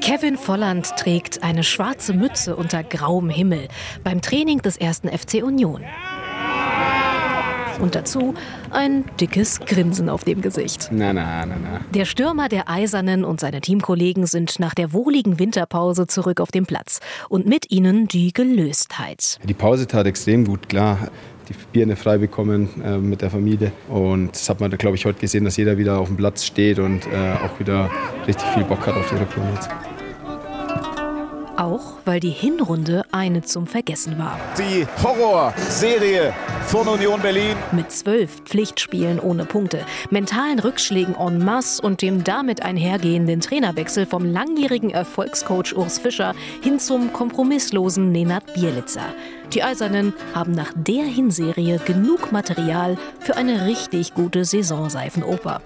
Kevin Volland trägt eine schwarze Mütze unter grauem Himmel beim Training des ersten FC Union. Und dazu ein dickes Grinsen auf dem Gesicht. Na, na, na, na. Der Stürmer der Eisernen und seine Teamkollegen sind nach der wohligen Winterpause zurück auf dem Platz. Und mit ihnen die Gelöstheit. Die Pause tat extrem gut, klar. Die Birne frei bekommen äh, mit der Familie. Und das hat man, glaube ich, heute gesehen, dass jeder wieder auf dem Platz steht und äh, auch wieder richtig viel Bock hat auf die Rückrunde jetzt. Auch weil die Hinrunde eine zum Vergessen war. Die Horrorserie von Union Berlin. Mit zwölf Pflichtspielen ohne Punkte, mentalen Rückschlägen en masse und dem damit einhergehenden Trainerwechsel vom langjährigen Erfolgscoach Urs Fischer hin zum kompromisslosen Nenad Bielica. Die Eisernen haben nach der Hinserie genug Material für eine richtig gute Saisonseifenoper.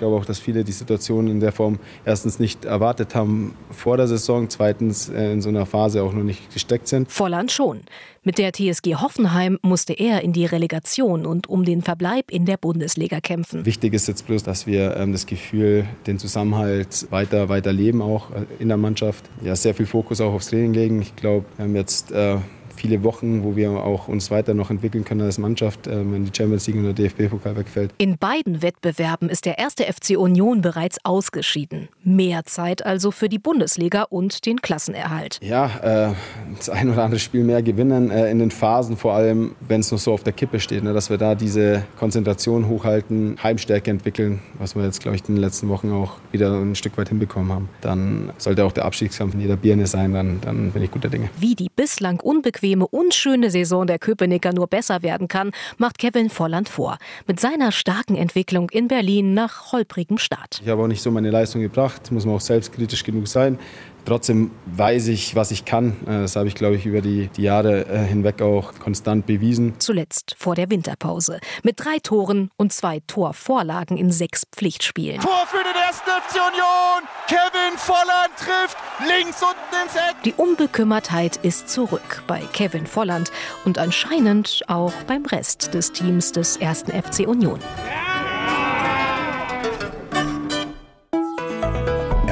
Ich glaube auch, dass viele die Situation in der Form erstens nicht erwartet haben vor der Saison, zweitens äh, in so einer Phase auch noch nicht gesteckt sind. Volland schon. Mit der TSG Hoffenheim musste er in die Relegation und um den Verbleib in der Bundesliga kämpfen. Wichtig ist jetzt bloß, dass wir ähm, das Gefühl, den Zusammenhalt weiter, weiter leben, auch äh, in der Mannschaft. Ja, sehr viel Fokus auch aufs Training legen. Ich glaube, wir haben jetzt äh, viele Wochen, wo wir auch uns weiter noch entwickeln können als Mannschaft, äh, wenn die Champions League und der DFB-Pokal wegfällt. In beiden Wettbewerben ist der erste FC Union bereits ausgeschieden. Mehr Zeit also für die Bundesliga und den Klassenerhalt. Ja, äh, das ein oder andere Spiel mehr gewinnen äh, in den Phasen, vor allem wenn es noch so auf der Kippe steht, ne, dass wir da diese Konzentration hochhalten, Heimstärke entwickeln, was wir jetzt, glaube ich, in den letzten Wochen auch wieder ein Stück weit hinbekommen haben. Dann sollte auch der Abstiegskampf in jeder Birne sein, dann, dann bin ich guter Dinge. Wie die bislang unbequem unbequeme, unschöne Saison der Köpenicker nur besser werden kann, macht Kevin Volland vor. Mit seiner starken Entwicklung in Berlin nach holprigem Start. Ich habe auch nicht so meine Leistung gebracht, muss man auch selbstkritisch genug sein. Trotzdem weiß ich, was ich kann. Äh, das habe ich, glaube ich, über die, die Jahre äh, hinweg auch konstant bewiesen. Zuletzt vor der Winterpause. Mit drei Toren und zwei Torvorlagen in sechs Pflichtspielen. Tor für den ersten FC Union. Kevin Volland trifft links unten ins Eck. Die Unbekümmertheit ist zurück bei Kevin Volland und anscheinend auch beim Rest des Teams des ersten FC Union.